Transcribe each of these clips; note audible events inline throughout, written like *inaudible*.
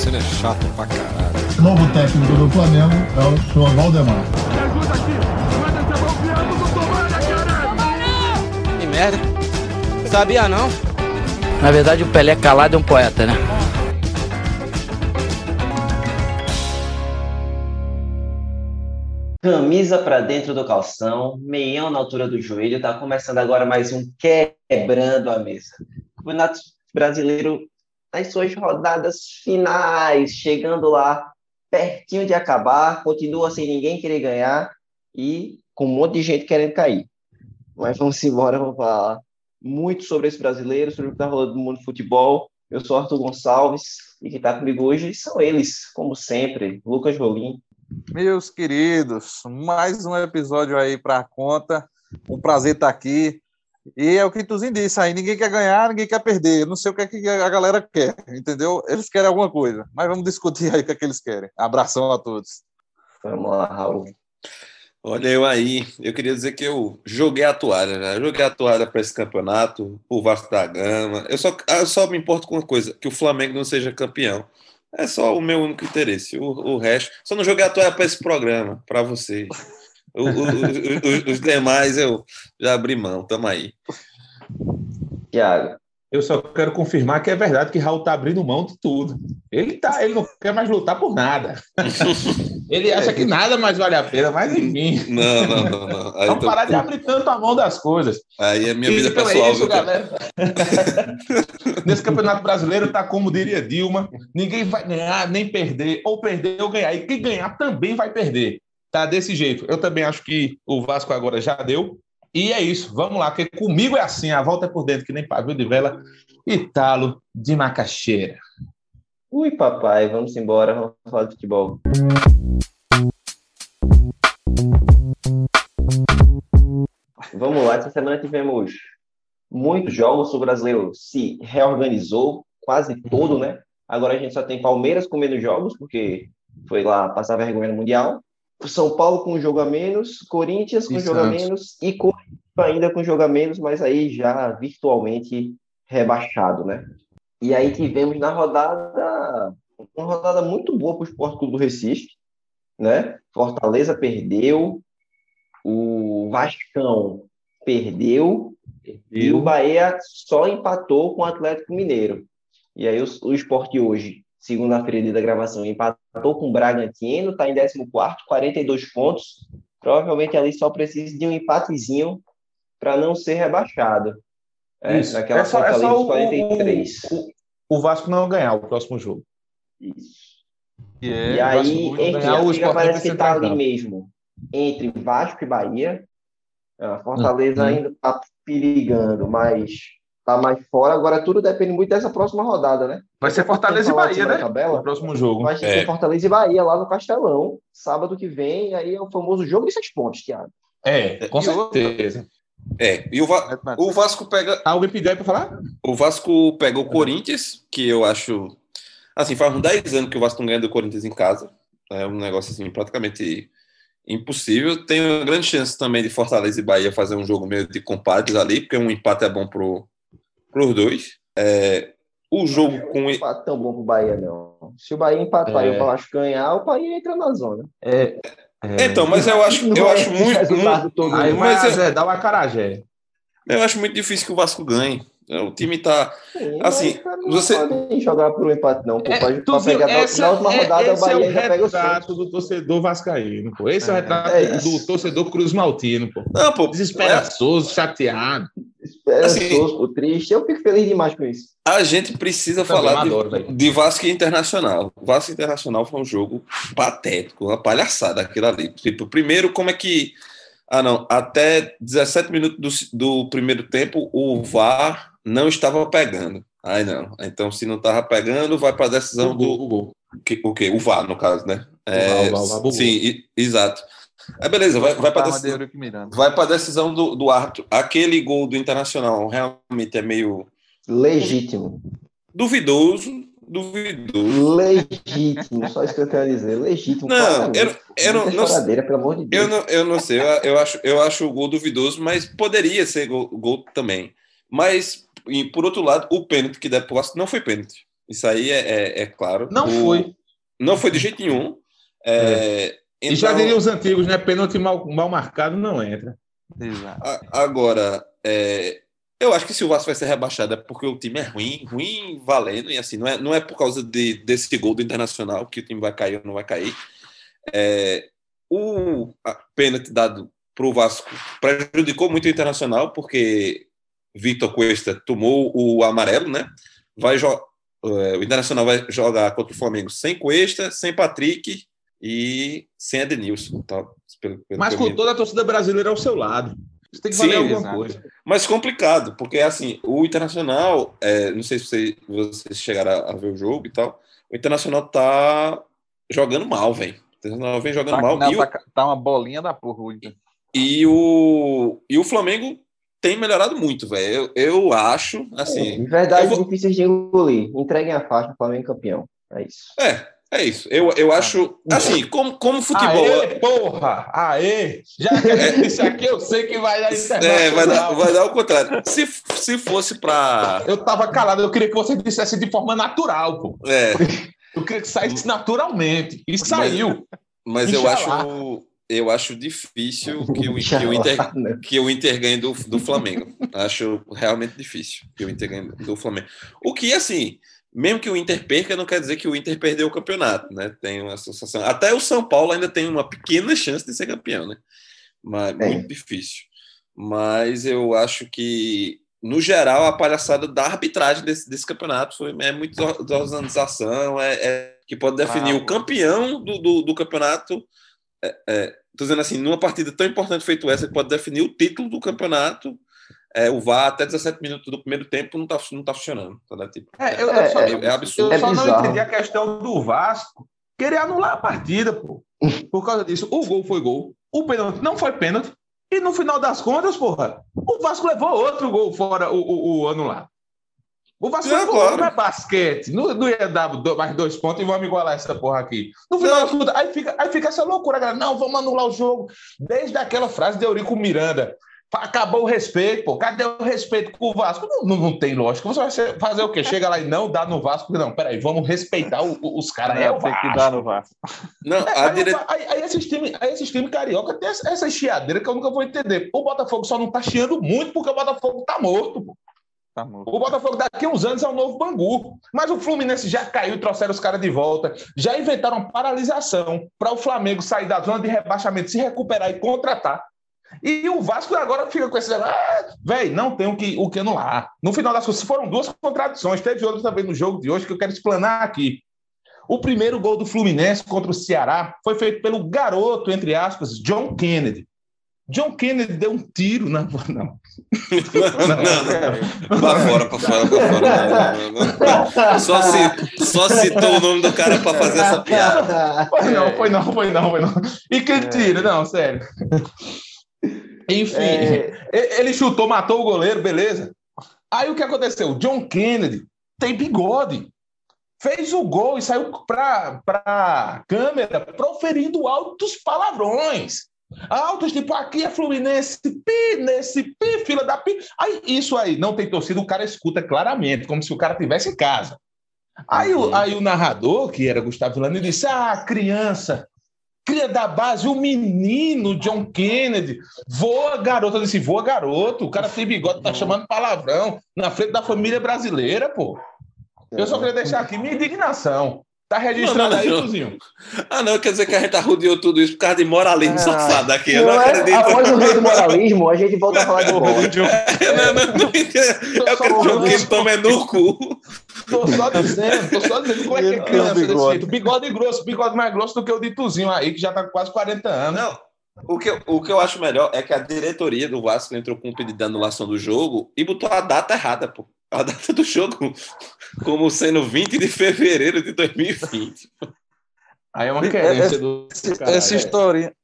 Damasceno é chato pra caralho. O novo técnico do Flamengo é o senhor Valdemar. Que merda. Sabia não? Na verdade, o Pelé calado é um poeta, né? Camisa para dentro do calção, meião na altura do joelho. Tá começando agora mais um Quebrando a Mesa. Campeonato Brasileiro nas suas rodadas finais, chegando lá pertinho de acabar, continua sem ninguém querer ganhar e com um monte de gente querendo cair. Mas vamos embora, vamos falar muito sobre esse brasileiro, sobre o que está rolando no mundo do futebol. Eu sou Arthur Gonçalves e quem está comigo hoje são eles, como sempre, Lucas Rolim. Meus queridos, mais um episódio aí para a conta. Um prazer estar aqui. E é o que Tuzinho disse aí, ninguém quer ganhar, ninguém quer perder. Não sei o que, é que a galera quer, entendeu? Eles querem alguma coisa, mas vamos discutir aí o que, é que eles querem. Abração a todos. Vamos lá, Raul. Olha eu aí, eu queria dizer que eu joguei a toalha, né? Eu joguei a toalha para esse campeonato, o Vasco da Gama. Eu só, eu só me importo com uma coisa, que o Flamengo não seja campeão. É só o meu único interesse. O, o resto, só não joguei a toalha para esse programa, para vocês. O, o, o, os demais eu já abri mão, tamo aí. Tiago. Eu só quero confirmar que é verdade que Raul tá abrindo mão de tudo. Ele tá, ele não quer mais lutar por nada. *laughs* ele acha que nada mais vale a pena, mas enfim. Não, não, não. não. Aí Vamos tô... parar de abrir tanto a mão das coisas. Aí é minha vida então pessoal. É isso, galera. *laughs* Nesse campeonato brasileiro tá como diria Dilma: ninguém vai ganhar nem perder, ou perder ou ganhar. E quem ganhar também vai perder. Tá desse jeito. Eu também acho que o Vasco agora já deu. E é isso. Vamos lá, porque comigo é assim. A volta é por dentro, que nem pavio de vela. Italo de macaxeira. Ui, papai, vamos embora. Vamos falar de futebol. Vamos lá, essa semana tivemos muitos jogos. O brasileiro se reorganizou, quase todo, né? Agora a gente só tem Palmeiras com menos jogos, porque foi lá passar vergonha no Mundial. São Paulo com um jogo a menos, Corinthians com um jogo a menos e Corinthians ainda com um jogo a menos, mas aí já virtualmente rebaixado, né? E aí tivemos na rodada uma rodada muito boa para o Esporte Clube do Recife, né? Fortaleza perdeu, o Vascão perdeu, e o Bahia só empatou com o Atlético Mineiro. E aí o, o esporte hoje segunda-feira da gravação, empatou com o Bragantino, está em 14, 42 pontos. Provavelmente ali só precisa de um empatezinho para não ser rebaixado. É, Isso. Naquela é só, é só o, 43. O, o, Vasco não ganhar o próximo jogo. Isso. e aí, enfim, a briga parece que está ali mesmo, entre Vasco e Bahia. A Fortaleza uhum. ainda está perigando, mas tá mais fora. Agora tudo depende muito dessa próxima rodada, né? Vai ser Fortaleza e Bahia, né? Tabela, o próximo jogo. Vai ser é. Fortaleza e Bahia lá no Castelão, sábado que vem. Aí é o famoso jogo de seis pontos, Thiago. É, com e certeza. É, e o, Va o Vasco pega. Alguém pediu aí para falar? O Vasco pega o Corinthians, que eu acho. Assim, faz uns 10 anos que o Vasco não ganha do Corinthians em casa. É um negócio assim, praticamente impossível. Tem uma grande chance também de Fortaleza e Bahia fazer um jogo meio de compadres ali, porque um empate é bom pro, para os dois. É, o jogo não com. Não é tão bom para o Bahia, não. Se o Bahia empatar é... e o Vasco ganhar, o Bahia entra na zona. É, é... Então, mas eu acho, eu acho muito. muito todo aí, mas, mas é, é, dá uma carajé. Eu acho muito difícil que o Vasco ganhe. O time tá. Sim, assim, não você. Não jogar por um empate, não. Pô, é, pode tu pegar essa, na última rodada, é, o Bahia é o já pega o retrato do torcedor vascaíno, pô. Esse é, o é, retrato é do torcedor Cruz Maltino, pô. Não, pô. Desesperançoso, chateado. Desesperançoso, assim, triste. Eu fico feliz demais com isso. A gente precisa falar de, de Vasco Internacional. Vasco Internacional foi um jogo patético, uma palhaçada aquilo ali. Tipo, primeiro, como é que. Ah, não. Até 17 minutos do, do primeiro tempo, o VAR não estava pegando. Aí não. Então, se não estava pegando, vai para a decisão do. O, que, o que? O VAR, no caso, né? É, o VAR, o VAR, o VAR, sim, e, exato. É beleza, vai, vai para decisão, vai a decisão do, do árbitro. Aquele gol do Internacional realmente é meio. Legítimo. Duvidoso, duvidoso. Legítimo, só isso que eu quero dizer. Legítimo. Não, eu, eu não, não, pelo amor de Deus. Eu não, eu não sei, eu, eu, acho, eu acho o gol duvidoso, mas poderia ser gol, gol também. Mas e por outro lado, o pênalti que der pro Vasco não foi pênalti. Isso aí é, é, é claro. Não o... foi. Não foi de jeito nenhum. É, então... E já diriam os antigos, né? Pênalti mal, mal marcado não entra. Exato. Agora, é, eu acho que se o Vasco vai ser rebaixado é porque o time é ruim, ruim valendo, e assim, não é, não é por causa de, desse gol do Internacional que o time vai cair ou não vai cair. É, o pênalti dado para o Vasco prejudicou muito o Internacional, porque Vitor Cuesta tomou o amarelo, né? Vai é, o Internacional vai jogar contra o Flamengo sem Cuesta, sem Patrick e sem Edenilson. Tá? Pelo, pelo Mas com toda a torcida brasileira ao seu lado. Isso tem que valer Sim, alguma exato. coisa. Mas complicado, porque assim, o Internacional, é, não sei se vocês, vocês chegaram a, a, ver o jogo e tal, o Internacional tá jogando mal, velho. O Internacional vem jogando tá, mal. Não, tá, o, tá, uma bolinha da porra. O e, o, e o Flamengo tem melhorado muito, velho. Eu, eu acho, assim... É, verdade, vou... difíceis de engolir. Entreguem a faixa, o Flamengo campeão. É isso. É, é isso. Eu, eu acho. Assim, como, como futebol. Aê, porra! Aê! Já que é, isso aqui eu sei que vai dar É, vai dar, vai dar o contrário. Se, se fosse para. Eu tava calado, eu queria que você dissesse de forma natural, pô. É. Eu queria que saísse naturalmente. E saiu. Mas, mas eu acho. Eu acho difícil *laughs* que o, que o, Inter, que o Inter ganhe do, do Flamengo. Acho realmente difícil que o Inter ganhe do Flamengo. O que, assim, mesmo que o Inter perca, não quer dizer que o Inter perdeu o campeonato, né? Tem uma associação. Até o São Paulo ainda tem uma pequena chance de ser campeão, né? Mas é. muito difícil. Mas eu acho que, no geral, a palhaçada da arbitragem desse, desse campeonato foi é muito desorganização, é, é que pode definir ah, o campeão do, do, do campeonato. É, é, tô dizendo assim, numa partida tão importante feito essa, pode definir o título do campeonato é, o VAR até 17 minutos do primeiro tempo não está não tá funcionando. Tá, né? tipo, é, eu, é, só, é, é, absurdo. Eu só não entendi a questão do Vasco querer anular a partida, pô. Por causa disso, o gol foi gol, o pênalti não foi pênalti, e no final das contas, porra, o Vasco levou outro gol fora o, o, o anulado. O Vasco não, claro. não é basquete. Não, não ia dar mais dois pontos e vamos igualar essa porra aqui. No final das contas, aí fica, aí fica essa loucura, galera. Não, vamos anular o jogo. Desde aquela frase de Eurico Miranda. Acabou o respeito, pô. Cadê o respeito com o Vasco? Não, não, não, tem lógica. Você vai fazer o quê? Chega lá e não dá no Vasco? Não, peraí, vamos respeitar o, os caras. É, o tem que dar no Vasco. Não, é, a aí, dire... aí, aí, esses times, aí esses times carioca tem essa, essa chiadeira que eu nunca vou entender. O Botafogo só não tá chiando muito porque o Botafogo tá morto, pô. Tá o Botafogo daqui a uns anos é o novo Bangu. Mas o Fluminense já caiu, trouxeram os caras de volta. Já inventaram paralisação para o Flamengo sair da zona de rebaixamento, se recuperar e contratar. E o Vasco agora fica com esse. Ah, Velho, não tem o que, o que anular. No final das contas, foram duas contradições. Teve outro também no jogo de hoje que eu quero explanar aqui. O primeiro gol do Fluminense contra o Ceará foi feito pelo garoto, entre aspas, John Kennedy. John Kennedy deu um tiro na. Não. Não, não, não. Pra fora, pra fora, pra fora. Não, não, não. Só, se, só citou o nome do cara pra fazer essa piada. Foi não, foi não, foi não, foi não. E que tiro? Não, sério. Enfim, é... ele chutou, matou o goleiro, beleza. Aí o que aconteceu? John Kennedy tem bigode. Fez o gol e saiu para a câmera proferindo altos palavrões. Altos, tipo, aqui é Fluminense, pi, nesse pi, fila da pi. Aí, isso aí, não tem torcida, o cara escuta claramente, como se o cara estivesse em casa. Aí, o, aí o narrador, que era Gustavo Vilani, disse: Ah, criança, cria da base, o menino John Kennedy, voa garoto, eu disse, voa garoto, o cara tem bigode, tá chamando palavrão na frente da família brasileira, pô. Eu só queria deixar aqui minha indignação. Tá não, aí, Tuzinho? Ah, não, quer dizer que a gente arrodeou tudo isso por causa de moralismo ah, safado aqui. Eu não, não é, acredito. Após o rei do moralismo, a gente volta a falar de *laughs* bola. É, não, não, não entendo. Eu quero que o John tome no cu. Tô só dizendo, tô só dizendo como é que é criança desse jeito. Bigode grosso, bigode mais grosso do que o de Tuzinho aí, que já tá com quase 40 anos. Não. O que, eu, o que eu acho melhor é que a diretoria do Vasco entrou com um pedido de anulação do jogo e botou a data errada, pô a data do jogo como sendo 20 de fevereiro de 2020. Aí é uma querência essa, do. Caralho, essa história,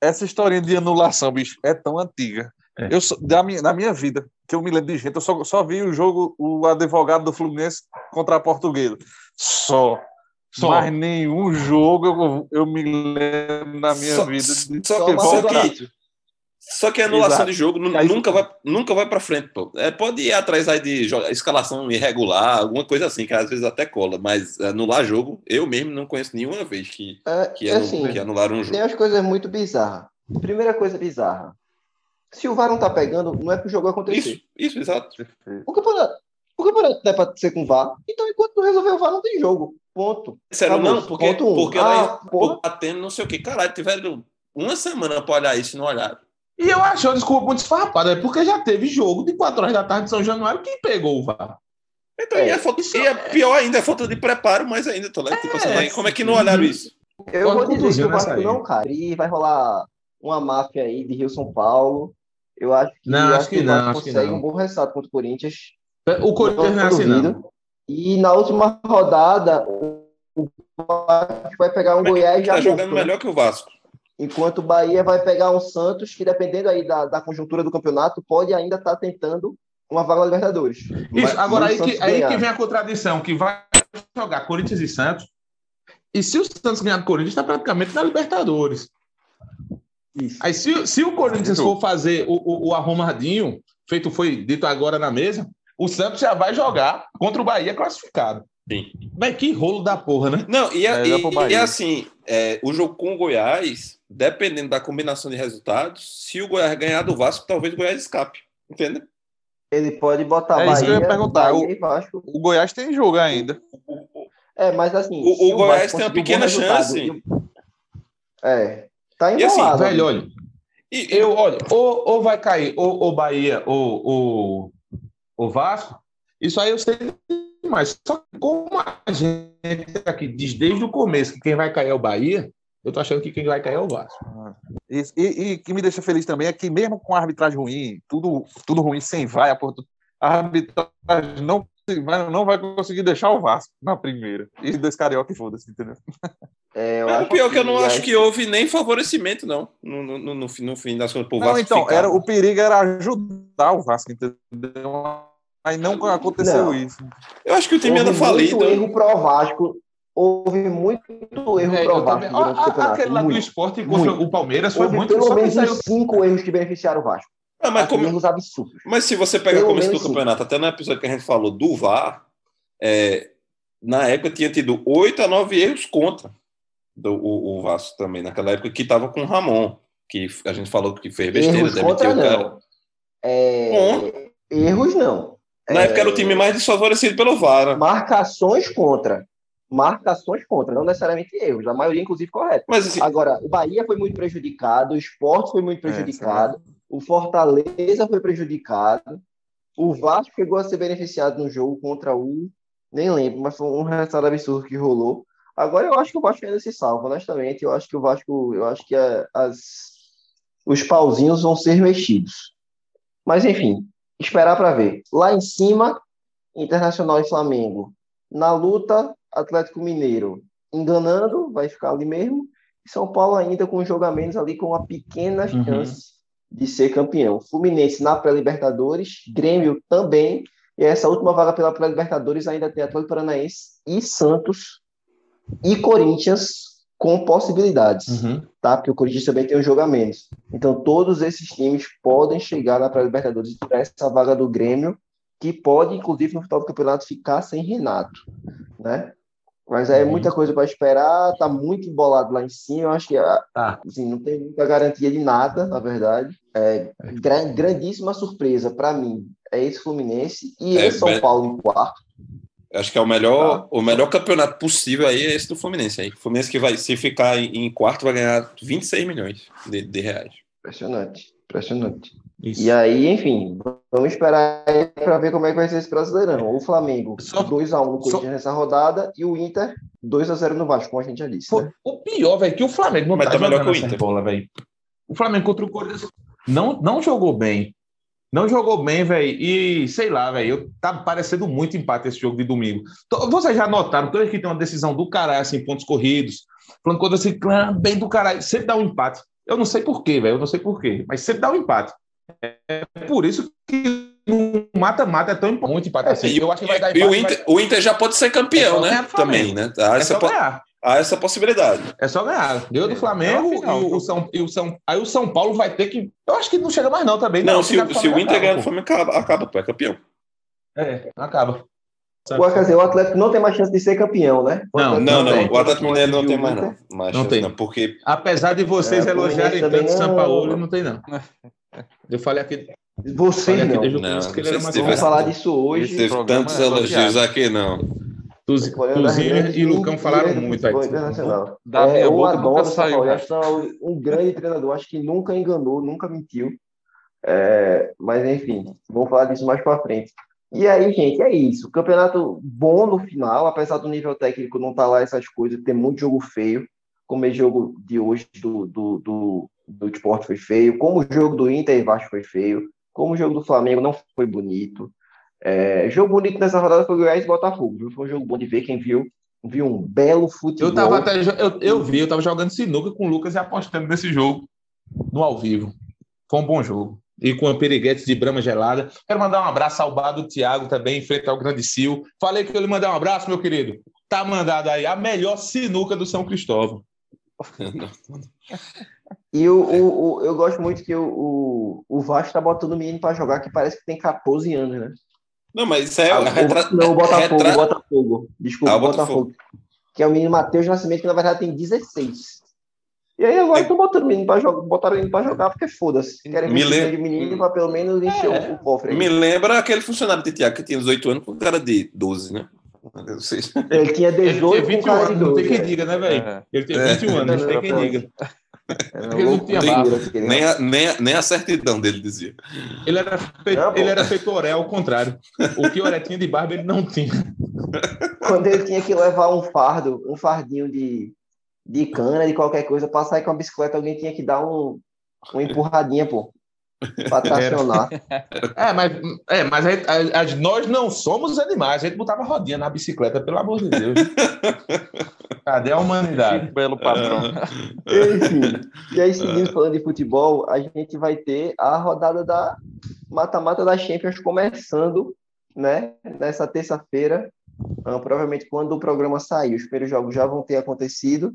essa historinha de anulação, bicho, é tão antiga. É. Eu, da minha, na minha vida, que eu me lembro de gente, eu só, só vi o jogo, o advogado do Fluminense contra a Portuguesa. Só. Só. Mas nenhum jogo eu, eu me lembro na minha só, vida. De só, só, que, Só que a anulação Exato. de jogo nunca vai, nunca vai para frente, pô. É, pode ir atrás aí de escalação irregular, alguma coisa assim, que às vezes até cola, mas anular jogo, eu mesmo não conheço nenhuma vez que, é, que, assim, que anularam um jogo. Tem as coisas muito bizarras. Primeira coisa bizarra. Se o VAR não tá pegando, não é pro jogo acontecer. Isso, isso exato. O campeonato, o campeonato é pra ser com VAR, então enquanto não resolver o VAR, não tem jogo. Ponto. Sério, não, porque, Ponto um. porque ah, lá batendo não sei o que. Caralho, tiveram uma semana pra olhar isso e não olharam. E eu acho uma desculpa muito esfarrapada, é porque já teve jogo de 4 horas da tarde de São Januário que pegou o VAR. Então, é, e, é falta, e é pior ainda, é falta de preparo, mas ainda, tô lá, tipo, assim, como é que não olharam isso? Eu vou dizer que o Vasco não cai, e vai rolar uma máfia aí de Rio São Paulo. Eu acho que, não, acho que, não, acho consegue um bom resultado contra o Corinthians. O Corinthians não é assim, não. E na última rodada, o Vasco vai pegar um Goiás já. Tá jogando melhor que o Vasco. Enquanto o Bahia vai pegar um Santos que, dependendo aí da, da conjuntura do campeonato, pode ainda estar tá tentando uma vaga na Libertadores. Isso, agora aí que, aí que vem a contradição, que vai jogar Corinthians e Santos, e se o Santos ganhar do Corinthians, está praticamente na Libertadores. Isso. Aí se, se o Corinthians for fazer o, o, o, arrumadinho, feito foi dito agora na mesa, o Santos já vai jogar contra o Bahia classificado. Sim. Mas que rolo da porra, né? Não, e, é, e, e assim, é, o jogo com o Goiás dependendo da combinação de resultados, se o Goiás ganhar do Vasco, talvez o Goiás escape. Entende? Ele pode botar é Bahia, isso que eu ia perguntar. O, Vasco. o Goiás tem jogo ainda. É, mas assim. O, o Goiás tem uma pequena chance. É. Tá enrolado. E assim, velho, olha. E, eu, olha, ou, ou vai cair ou, ou Bahia ou, ou, ou Vasco, isso aí eu sei mais. Só que como a gente aqui diz desde o começo que quem vai cair é o Bahia, eu tô achando que quem vai cair é o Vasco. Ah, e, e, que me deixa feliz também é que, mesmo com a arbitragem ruim, tudo, tudo ruim sem vai, a, a arbitragem não, não vai conseguir deixar o Vasco na primeira. E dois carioca e foda-se, entendeu? É, o pior que, que eu não acho que houve nem favorecimento, não, no, no, no, no fim das contas, Não, então, era, o perigo era ajudar o Vasco, entendeu? Aí não aconteceu não. isso. Eu acho que o time anda falido. erro pro Vasco houve muito erro é, provável durante o campeonato. Aquele lá do esporte contra muito. o Palmeiras foi houve muito... Pelo menos saiu... cinco erros que beneficiaram o Vasco. Ah, mas, como... erros absurdos. mas se você pegar o começo do campeonato, até no episódio que a gente falou do VAR, é, na época tinha tido oito a nove erros contra do, o, o Vasco também, naquela época que estava com o Ramon, que a gente falou que fez besteira, erros demitiu contra, o cara. É... Erros não. Na é... época era o time mais desfavorecido pelo VAR. Marcações contra marcações contra, não necessariamente erros, a maioria, inclusive, correta. Mas, assim... Agora, o Bahia foi muito prejudicado, o Esporte foi muito é, prejudicado, é, o Fortaleza foi prejudicado, o Vasco chegou a ser beneficiado no jogo contra o. Nem lembro, mas foi um resultado absurdo que rolou. Agora eu acho que o Vasco ainda se salva, honestamente. Eu acho que o Vasco, eu acho que a, as, os pauzinhos vão ser mexidos. Mas enfim, esperar para ver. Lá em cima, Internacional e Flamengo. Na luta, Atlético Mineiro enganando, vai ficar ali mesmo. E São Paulo ainda com jogamentos ali com uma pequena uhum. chance de ser campeão. Fluminense na pré-Libertadores, Grêmio também. E essa última vaga pela pré-Libertadores ainda tem Atlético Paranaense e Santos e Corinthians com possibilidades, uhum. tá? Porque o Corinthians também tem um jogo a menos. Então todos esses times podem chegar na pré-Libertadores para essa vaga do Grêmio, que pode inclusive no final do campeonato ficar sem Renato, né? Mas é uhum. muita coisa para esperar, tá muito embolado lá em cima. Eu acho que ah, tá. assim, não tem muita garantia de nada, na verdade. É, é. grandíssima surpresa para mim é esse Fluminense e é, esse São Paulo em quarto. Acho que é o melhor, tá. o melhor campeonato possível aí é esse do Fluminense. Aí. O Fluminense que vai, se ficar em, em quarto, vai ganhar 26 milhões de, de reais. Impressionante, impressionante. Isso. E aí, enfim, vamos esperar para ver como é que vai ser esse Brasileirão. O Flamengo, 2x1 no Corinthians nessa rodada, e o Inter, 2x0 no Vasco, como a gente já disse. Né? O pior, velho, que o Flamengo não Mas tá, tá melhor que o Inter. Bola, velho. O Flamengo contra o Corinthians não, não jogou bem. Não jogou bem, velho. E sei lá, velho. Tá parecendo muito empate esse jogo de domingo. Vocês já notaram, toda que tem uma decisão do caralho, assim, pontos corridos, falando quando assim, bem do caralho, sempre dá um empate. Eu não sei porquê, velho. Eu não sei porquê, mas sempre dá um empate. É por isso que no mata-mata é tão importante empate assim. eu acho que vai dar empate, o, Inter, mas... o Inter já pode ser campeão, é né? Também, né? Ah, é só pode... há essa possibilidade. É só ganhar. Deu do Flamengo é final, e, o São, e o São. Aí o São Paulo vai ter que. Eu acho que não chega mais, não, também. Não, não se, se o Inter ganhar do Flamengo, acaba, acaba, pô, é campeão. É, acaba. Pô, quer dizer, o Atlético não tem mais chance de ser campeão, né? O não, não, não. O Atlético Mineiro não tem mais, não. Mais não tem. Não, porque... Apesar de vocês é, elogiarem tanto o São Paulo, não tem, não. *laughs* Eu falei aqui. Você não. não, que ele era mais Vamos falar disso hoje. Teve tantos é elogios aqui, não. Tuzinho e Lucão falaram muito aí. Da é, eu adoro o São Paulo. Acho que um grande treinador. Acho que nunca enganou, nunca mentiu. É, mas enfim, vamos falar disso mais para frente. E aí, gente, é isso. Campeonato bom no final, apesar do nível técnico não estar tá lá essas coisas, tem muito jogo feio, como o jogo de hoje do, do, do, do esporte foi feio, como o jogo do Inter e Vasco foi feio, como o jogo do Flamengo não foi bonito. É, jogo bonito nessa rodada foi o Goiás e Botafogo. Viu? Foi um jogo bom de ver, quem viu, viu um belo futebol. Eu, tava até, eu, eu vi, eu tava jogando sinuca com o Lucas e apostando nesse jogo no ao vivo. Foi um bom jogo e com a Periguete de Brama Gelada. Quero mandar um abraço ao bar do Thiago também, em frente ao Grande Sil. Falei que eu lhe mandei um abraço, meu querido. Tá mandado aí a melhor sinuca do São Cristóvão. *laughs* e o, o, o, eu gosto muito que o, o, o Vasco tá botando o menino para jogar que parece que tem 14 anos, né? Não, mas isso é. Ah, retra... Não, o Botafogo, retra... Botafogo. Desculpa, ah, o Botafogo. Botafogo. Que é o menino Matheus Nascimento, que na verdade tem 16. E aí agora estão botando o menino para jogar, botaram o menino para jogar porque foda-se. Querem me lem... de menino para pelo menos encher é. o, cofre. Aí. Me lembra aquele funcionário de Tiago que tinha 18 anos com cara de 12, né? Ele tinha 18 ele tinha 21 anos, 12, não tem quem é. diga, né, velho? É. Ele tem 21 é. anos, não tem quem diga. Tinha barba. Nem a, nem, a, nem a certidão dele dizia. Ele era, fe... não, ele era feito Oré ao contrário. O que Oré tinha de barba, ele não tinha. Quando ele tinha que levar um fardo, um fardinho de, de cana, de qualquer coisa, para sair com a bicicleta, alguém tinha que dar um, uma empurradinha, pô. Pra tracionar. É, mas, é, mas a, a, a, nós não somos animais. A gente botava rodinha na bicicleta, pelo amor de Deus. Cadê a humanidade? Que belo patrão. Enfim, e aí, seguindo falando de futebol, a gente vai ter a rodada da mata-mata da Champions começando, né? Nessa terça-feira. Uh, provavelmente quando o programa sair, os primeiros jogos já vão ter acontecido.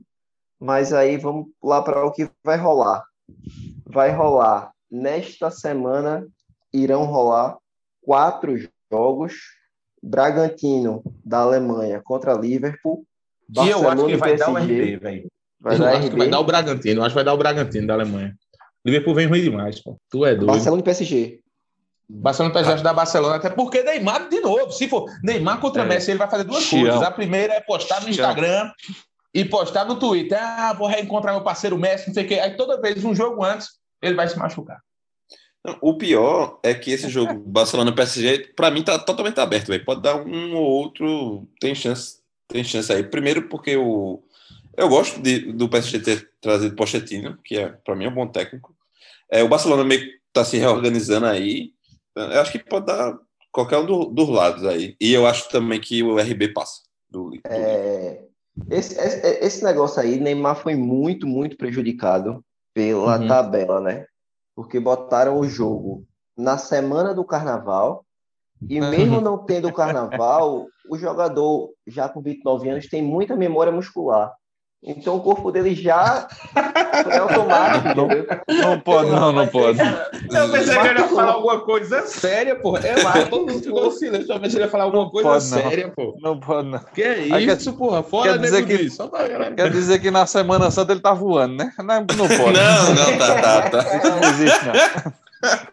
Mas aí vamos lá para o que vai rolar. Vai rolar nesta semana, irão rolar quatro jogos. Bragantino da Alemanha contra Liverpool. E eu acho que vai PSG, dar o RB, velho. Vai, dar RB. vai dar o Bragantino. Acho que vai dar o Bragantino da Alemanha. Liverpool vem ruim demais, pô. Tu é doido. Barcelona e PSG. Barcelona PSG ah. da Barcelona, até porque Neymar, de novo, se for Neymar contra é. Messi, ele vai fazer duas Chião. coisas. A primeira é postar no Instagram e postar no Twitter, ah, vou reencontrar meu parceiro Messi, não sei o quê. Aí toda vez, um jogo antes, ele vai se machucar. O pior é que esse jogo Barcelona-PSG, para mim, tá totalmente aberto, véio. Pode dar um ou outro, tem chance, tem chance aí. Primeiro porque o, eu gosto de, do PSG ter trazido Pochettino, que é, para mim, é um bom técnico. É, o Barcelona meio que tá se reorganizando aí. Eu acho que pode dar qualquer um do, dos lados aí. E eu acho também que o RB passa. Do, do é, esse, esse, esse, negócio aí, Neymar foi muito, muito prejudicado pela uhum. tabela, né? Porque botaram o jogo na semana do carnaval, e mesmo não tendo o carnaval, o jogador, já com 29 anos, tem muita memória muscular. Então o corpo dele já é *laughs* automático, entendeu? Não pode, não, não pode. Eu pensei que ele ia falar alguma coisa séria, pô. É lá, todo mundo ficou silêncio. Eu pensei que ele ia falar alguma coisa pode, séria, pô. Não pode, não. Que é isso, quer, porra? Fora quer dizer que, disso. Quer dizer que na Semana Santa ele tá voando, né? Não, não pode. Não, não, tá, tá, tá. Isso não existe, não.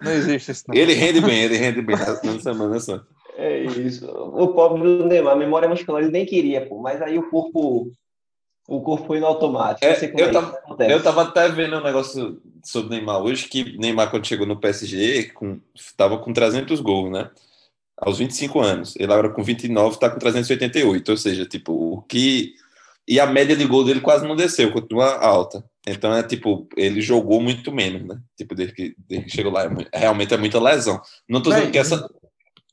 Não existe isso, não. Ele rende bem, ele rende bem na Semana Santa. É isso. O pobre do Neymar, a memória muscular, ele nem queria, pô. Mas aí o corpo o corpo foi no automático. É, eu, é tava, eu tava até vendo um negócio sobre Neymar hoje, que Neymar, quando chegou no PSG, com, tava com 300 gols, né? Aos 25 anos. Ele agora com 29 tá com 388, ou seja, tipo, o que... E a média de gol dele quase não desceu, continua alta. Então é tipo, ele jogou muito menos, né? Tipo, desde que, desde que chegou lá. É realmente é muita lesão. Não tô dizendo que essa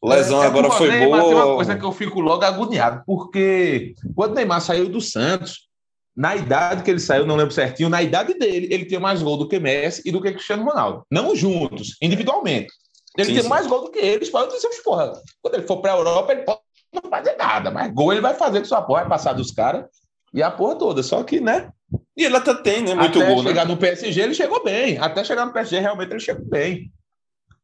lesão é, agora foi boa. Mas tem uma coisa que eu fico logo agoniado, porque quando o Neymar saiu do Santos, na idade que ele saiu, não lembro certinho, na idade dele, ele tinha mais gol do que Messi e do que Cristiano Ronaldo. Não juntos, individualmente. Ele sim, tinha sim. mais gol do que eles. Pode dizer, porra, quando ele for para a Europa, ele pode não fazer nada, mas gol ele vai fazer com sua porra, vai passar dos caras. E a porra toda. Só que, né? E ele até tem, né? Muito até gol, chegar né? no PSG, ele chegou bem. Até chegar no PSG, realmente ele chegou bem.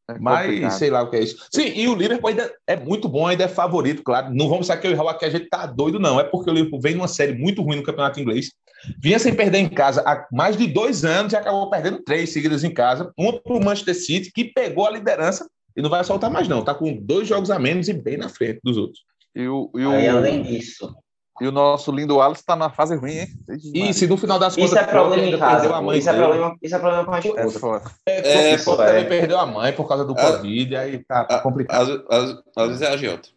É Mas sei lá o que é isso. Sim, e o Liverpool ainda é muito bom, ainda é favorito, claro. Não vamos saber que eu e o Raul aqui a gente tá doido, não. É porque o Liverpool vem numa série muito ruim no campeonato inglês. Vinha sem perder em casa há mais de dois anos e acabou perdendo três seguidas em casa. Uma para o Manchester City, que pegou a liderança e não vai soltar mais, não. Tá com dois jogos a menos e bem na frente dos outros. E o, e o, Aí, além disso, e o nosso lindo Wallace tá na fase ruim, hein? E se no final das contas isso é problema em casa. perdeu a mãe Isso é problema, isso é problema com a É esposa. foda. É, É, pô, também é. perdeu a mãe por causa do Ah. Covid, aí tá, tá complicado. Às, às, às vezes é a Giota.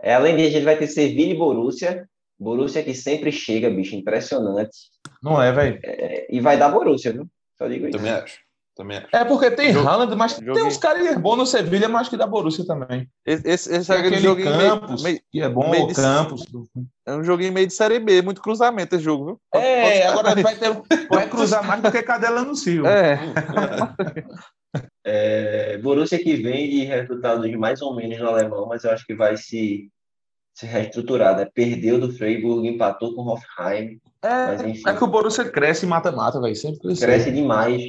É, além disso, a gente vai ter Sevilla e Borussia. Borussia que sempre chega, bicho, impressionante. Não é, velho? É, e vai dar Borussia, viu? Só digo isso. Também acho. Também acho. É porque tem Jogo- Haaland, mas joguei- tem uns caras bons no Sevilha, mas que da Borussia também. Esse, esse, esse é aquele joguinho Campos, meio, meio, que é bom, meio de- Campos. é um joguinho meio de série B, muito cruzamento esse jogo, viu? Pode- É, pode- agora vai, ter, *laughs* vai cruzar mais do que Cadela no Sil. É, É, Borussia que vem de resultados mais ou menos no alemão, mas eu acho que vai se, se reestruturar. Né? Perdeu do Freiburg, empatou com o Hoffenheim, mas É, enfim, é que o Borussia cresce e mata-mata, velho. Sempre cresceu. cresce demais.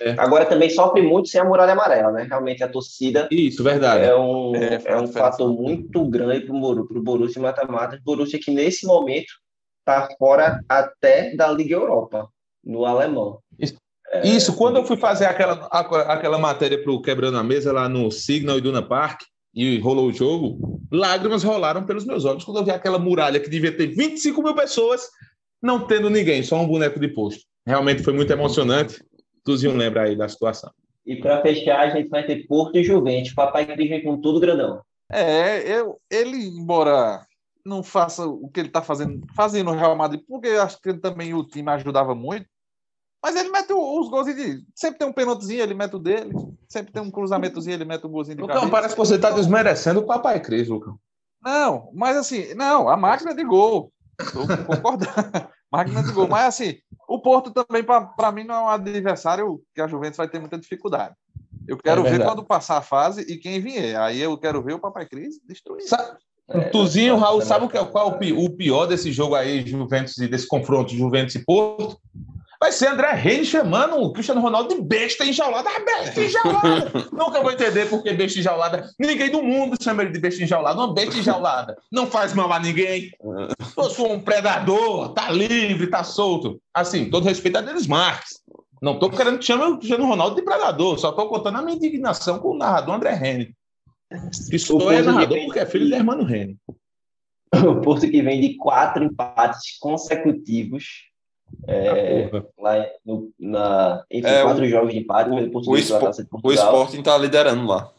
É. Agora também sofre muito sem a muralha amarela, né? Realmente a torcida Isso, verdade. é um, É, é, um fator muito grande para o Borussia mata-mata. Borussia que nesse momento está fora até da Liga Europa, no alemão. É, Isso, quando eu fui fazer aquela, a- aquela matéria para o Quebrando a Mesa lá no Signal e Duna Park, e rolou o jogo, lágrimas rolaram pelos meus olhos quando eu vi aquela muralha que devia ter 25 mil pessoas, não tendo ninguém, só um boneco de posto. Realmente foi muito emocionante. Tuzinho lembra aí da situação. E para fechar, a gente vai ter Porto e Juventus. Papai Cris vem com tudo grandão. é eu, ele, embora não faça o que ele tá fazendo, fazendo no Real Madrid, porque eu acho que ele também o time ajudava muito, mas ele mete os gols de. Sempre tem um pênaltizinho, ele mete o dele. Sempre tem um cruzamentozinho, ele mete o golzinho de Lucão, cabeça. parece que você está desmerecendo o Papai Cris, Lucão. Não, mas assim, não, a máquina de gol. Estou concordando. *laughs* máquina de gol. Mas assim, o Porto também, para mim, não é um adversário que a Juventus vai ter muita dificuldade. Eu quero É ver quando passar a fase e quem vier. Aí eu quero ver o Papai Cris destruir. Sa- É, Tuzinho, Raul, sabe o que é, qual é o pi- o pior desse jogo aí, Juventus, e desse confronto Juventus e Porto? Vai ser André Reine chamando o Cristiano Ronaldo de besta enjaulada. Ah, besta enjaulada! *laughs* Nunca vou entender por que besta enjaulada. Ninguém do mundo chama ele de besta enjaulada. Uma besta enjaulada. Não faz mal a ninguém. Eu sou um predador, tá livre, tá solto. Assim, todo respeito a Denis Marques. Não tô querendo que chame o Cristiano Ronaldo de predador, só tô contando a minha indignação com o narrador André Rene. Porto é narrador porque é filho de Hermano Rene. O Porto que vem de quatro empates consecutivos. É, lá no, na, enfim, É, quatro jogos de empate pelo O, Português Spo- Taça de o Portugal. Sporting tá liderando lá.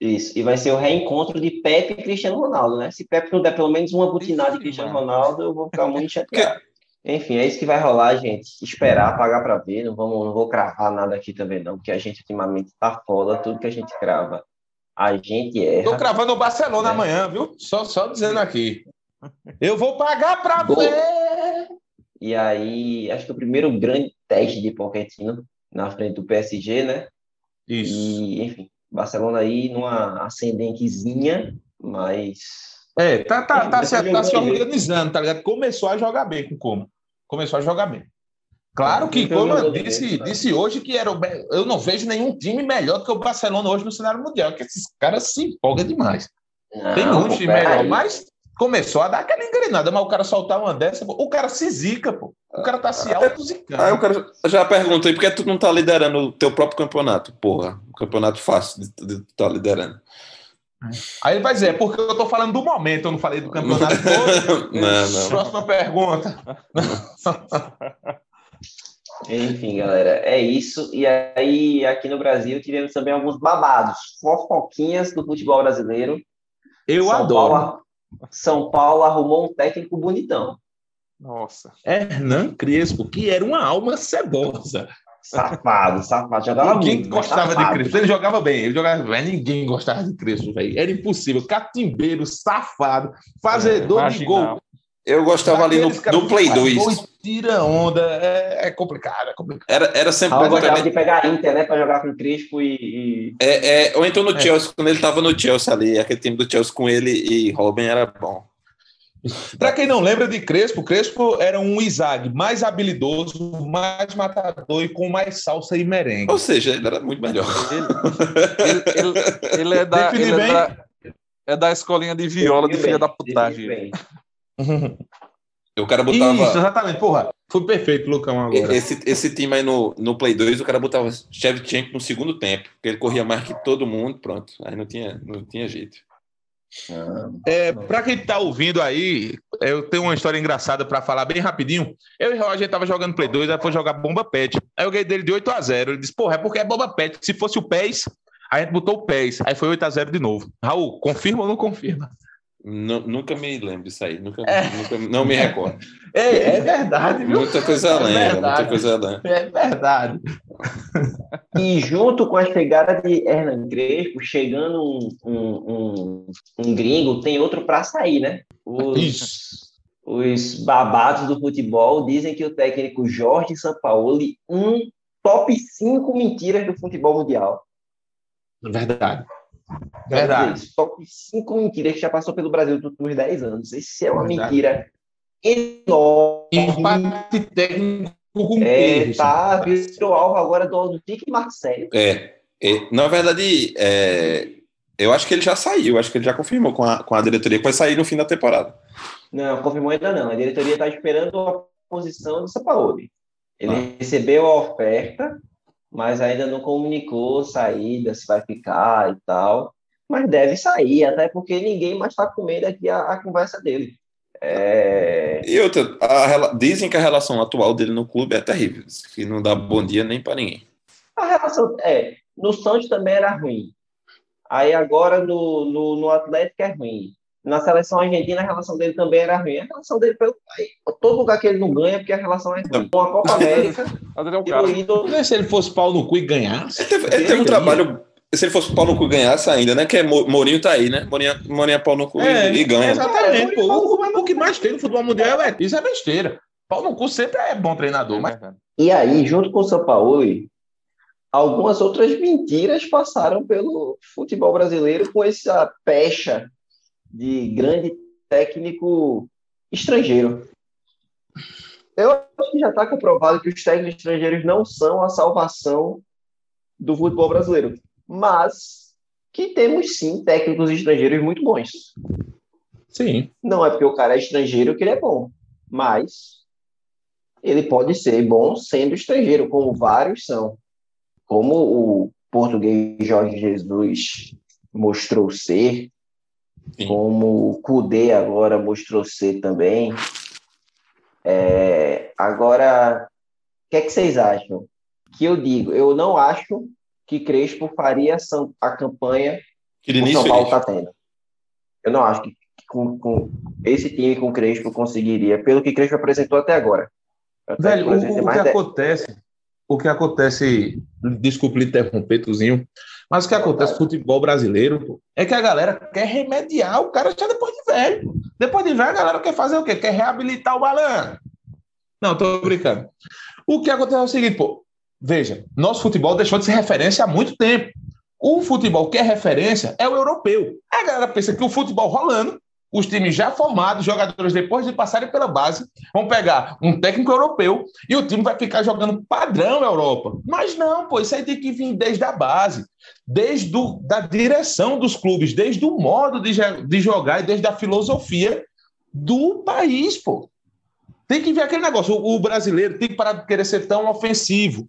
Isso. E vai ser o reencontro de Pepe e Cristiano Ronaldo, né? Se Pepe não der pelo menos uma butinada de Cristiano mano. Ronaldo, eu vou ficar muito chateado. Enfim, é isso que vai rolar, gente. Esperar, pagar para ver. Não, vamos, não vou cravar nada aqui também, não, porque a gente ultimamente tá foda. Tudo que a gente crava, a gente Tô erra. cravando o Barcelona É. amanhã, viu? Só, só dizendo aqui. Eu vou pagar Gol. ver. E aí, acho que o primeiro grande teste de Pochettino na frente do PSG, né? Isso. E, enfim, Barcelona aí numa ascendentezinha, mas É, tá, tá, tá, se, tá se organizando, tá ligado? Começou a jogar bem com o Como. Começou a jogar bem. Claro que, como eu disse, tá. disse hoje, que era eu não vejo nenhum time melhor do que o Barcelona hoje no cenário mundial, que esses caras se empolgam demais. Tem Não, muito time peraí. melhor, mas começou a dar aquela engrenada, mas o cara soltar uma dessa, pô, o cara se zica, pô. O cara tá se auto-zicando. Aí o cara já pergunta aí por que tu não tá liderando o teu próprio campeonato? Porra, um campeonato fácil de, de tu tá liderando. Aí ele vai dizer, é porque eu tô falando do momento, eu não falei do campeonato *laughs* todo. não, não. Próxima pergunta. *laughs* Enfim, galera, é isso. E aí, aqui no Brasil, tivemos também alguns babados, fofoquinhas do futebol brasileiro. Eu São adoro. Paulo, São Paulo arrumou um técnico bonitão. Nossa. Hernan Crespo, que era uma alma cebosa. Safado, safado. Jogava Ninguém muito, gostava de. Crespo. Ele jogava bem, ele jogava bem. Ninguém gostava de Crespo, velho. Era impossível. Catimbeiro, safado, fazedor de Marginal. gol. Eu gostava ali no, no Play que faz 2. gol e Tira onda. É, é complicado, é complicado. Era, era sempre Raul bom gostava também. de pegar a Inter, né, pra jogar com o Crespo e... e- É, é, ou então no É. Chelsea, quando ele tava no Chelsea ali, aquele time do Chelsea com ele e Robin era bom. Para quem não lembra de Crespo, Crespo era um Izag mais habilidoso, mais matador e com mais salsa e merengue. Ou seja, ele era muito melhor. Ele, ele, ele, ele é, da, ele é, da, é da escolinha de viola de filha da putagem. O cara botava. Isso, exatamente, porra. Foi perfeito, Lucão, agora. Esse, esse time aí no, no Play 2, o cara botava Shevchenko no segundo tempo, porque ele corria mais que todo mundo, pronto. Aí não tinha, não tinha jeito. É, para quem tá ouvindo aí, eu tenho uma história engraçada para falar bem rapidinho. Eu e o Roger tava jogando Play 2, aí foi jogar Bomba Pet. Aí eu ganhei dele de 8 a 0 Ele disse, porra, é porque é Bomba Pet. Se fosse o PES, a gente botou o PES. Aí foi 8 a 0 de novo. Raul, confirma ou não confirma? Nunca me lembro disso aí, nunca, é. nunca não me recordo. *laughs* É, é verdade, viu? Muita coisa é lembra, muita coisa lembra. É verdade. E junto com a chegada de Hernan Crespo, chegando um, um, um, um gringo, tem outro para sair, né? Os, os babados do futebol dizem que o técnico Jorge Sampaoli, um top 5 mentiras do futebol mundial. Verdade. Verdade. Top 5 mentiras que já passou pelo Brasil nos últimos 10 anos. Isso é uma Verdade. mentira enorme. Empate técnico com é, tá, virou alvo agora do, do Tique Marcelo. É, é, na verdade, é, eu acho que ele já saiu, acho que ele já confirmou com a, com a diretoria que vai sair no fim da temporada. Não, confirmou ainda não. A diretoria está esperando a posição do Sapaoli. Ele ah. recebeu a oferta, mas ainda não comunicou saída, se vai ficar e tal. Mas deve sair, até porque ninguém mais está com medo aqui a, a conversa dele. É... E outra, a, dizem que a relação atual dele no clube é terrível, que não dá bom dia nem para ninguém. A relação, é, no Santos também era ruim. Aí agora no, no, no Atlético é ruim. Na seleção argentina a relação dele também era ruim. A relação dele pelo todo lugar que ele não ganha porque a relação é ruim. Com a Copa América, *laughs* é se ele fosse pau no cu e ganhasse. Ele teve, ele teve um trabalho se ele fosse pau no cu ganhasse ainda, né? Que é Mourinho tá aí, né? Mourinho, Mourinho é pau no cu é, e, e, ganha. Exatamente. Pô, o, o, que mais tem no futebol mundial é isso é besteira. Pau no cu sempre é bom treinador, mas. E aí, junto com o São Paulo, algumas outras mentiras passaram pelo futebol brasileiro com essa pecha de grande técnico estrangeiro. Eu acho que já está comprovado que os técnicos estrangeiros não são a salvação do futebol brasileiro mas que temos sim técnicos estrangeiros muito bons. Sim. Não é porque o cara é estrangeiro que ele é bom, mas ele pode ser bom sendo estrangeiro, como vários são. Como o português Jorge Jesus mostrou ser, Sim. como o Kudê agora mostrou ser também. É, agora, o que, é que vocês acham? Que eu digo, eu não acho que Crespo faria a campanha que o São Paulo está tendo. Eu não acho que com, com, esse time com Crespo conseguiria, pelo que Crespo apresentou até agora. Velho, o, o que acontece, o que acontece, desculpe lhe interromper, Tuzinho, mas o que acontece no futebol brasileiro é que a galera quer remediar o cara já depois de velho. Depois de velho, a galera quer fazer o quê? Quer reabilitar o balanço. Não, tô brincando. O que acontece é o seguinte, pô, Veja, nosso futebol deixou de ser referência há muito tempo. O futebol que é referência é o europeu. A galera pensa que o futebol rolando, os times já formados, jogadores depois de passarem pela base, vão pegar um técnico europeu e o time vai ficar jogando padrão Europa. Mas não, pô, isso aí tem que vir desde a base, desde do, da direção dos clubes, desde o modo de, de jogar e desde a filosofia do país, pô. Tem que ver aquele negócio. O, o brasileiro tem que parar de querer ser tão ofensivo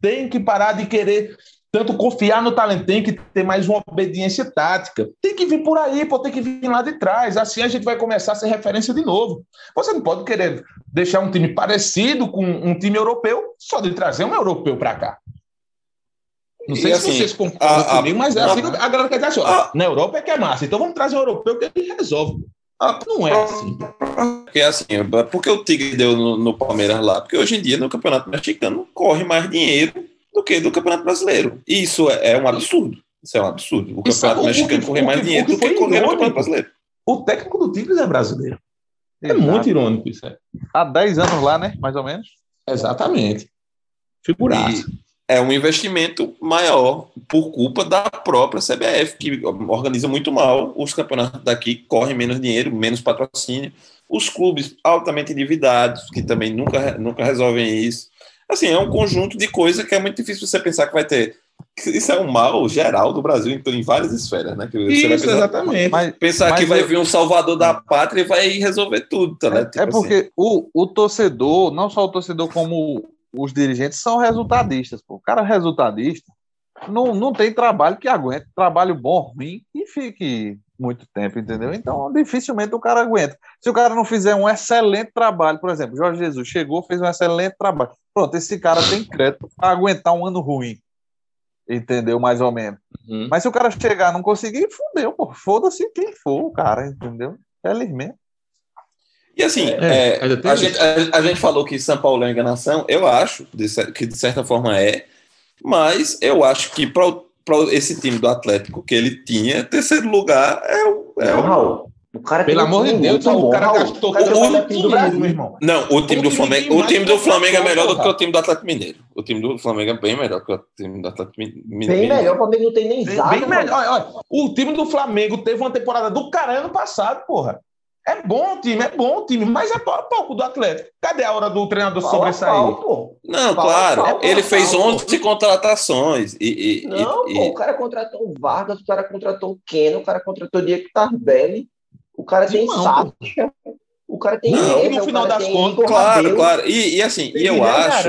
tem que parar de querer tanto confiar no talento, tem que ter mais uma obediência tática. Tem que vir por aí, pô, tem que vir lá de trás. Assim a gente vai começar a ser referência de novo. Você não pode querer deixar um time parecido com um time europeu só de trazer um europeu para cá. Não sei e se assim, vocês concordam a, comigo, mas é assim a, a galera quer dizer assim, na Europa é que é massa, então vamos trazer um europeu que ele resolve. Não é assim. Porque assim, por que o Tigre deu no, no, Palmeiras lá? Porque hoje em dia no Campeonato Mexicano corre mais dinheiro do que do Campeonato Brasileiro. E isso é, é um absurdo. Isso é um absurdo. O Campeonato Mexicano corre mais dinheiro do que no Campeonato Brasileiro. O técnico do Tigres é brasileiro. É Exato. muito irônico isso. É. Há 10 anos lá, né? Mais ou menos. Exatamente. Figuraço. é um investimento maior por culpa da própria CBF, que organiza muito mal os campeonatos daqui, correm menos dinheiro, menos patrocínio. Os clubes altamente endividados, que também nunca, nunca resolvem isso. Assim, é um conjunto de coisas que é muito difícil você pensar que vai ter. Isso é um mal geral do Brasil em, em várias esferas, né? Isso, pensar, exatamente. Mas, pensar mas que vai eu... vir um salvador da pátria e vai resolver tudo, tá, né? É, tipo é porque assim. o, o torcedor, não só o torcedor, como os dirigentes são resultadistas. Pô. O cara resultadista não, não tem trabalho que aguente, trabalho bom, ruim, e fique muito tempo, entendeu? Então, dificilmente o cara aguenta. Se o cara não fizer um excelente trabalho, por exemplo, Jorge Jesus chegou, fez um excelente trabalho. Pronto, esse cara tem crédito para aguentar um ano ruim. Entendeu? Mais ou menos. Uhum. Mas se o cara chegar não conseguir, fudeu, pô. Foda-se quem for o cara, entendeu? Felizmente. E assim, é, é, a, gente, a, a, gente, falou que São Paulo é enganação, eu acho de, que de certa forma é, mas eu acho que para esse time do Atlético que ele tinha, terceiro lugar é o. É não, Raul, o cara Pelo amor de Deus, o bom, cara gastou o, time do Brasil, meu irmão. Não, o time, o do Flamengo, o time do Flamengo é melhor do que o time do Atlético Mineiro. O time do Flamengo é bem melhor que o time do Atlético Mineiro. Bem melhor, o Flamengo não tem nem zaga. Bem melhor. Olha, olha, o time do Flamengo teve uma temporada do caralho ano passado, porra. É bom o time, é bom o time, mas é pouco do Atlético. Cadê a hora do treinador pau sobressair? Pau, não, pau, claro, pau, ele fez 11 contratações. E, e não, e, pô, e... o cara contratou o Vargas, o cara contratou o Keno, o cara contratou o Diego Tardelli, o cara tem Sátia, o cara tem não, Reza, no final das contas, claro, claro. E, e assim, e eu acho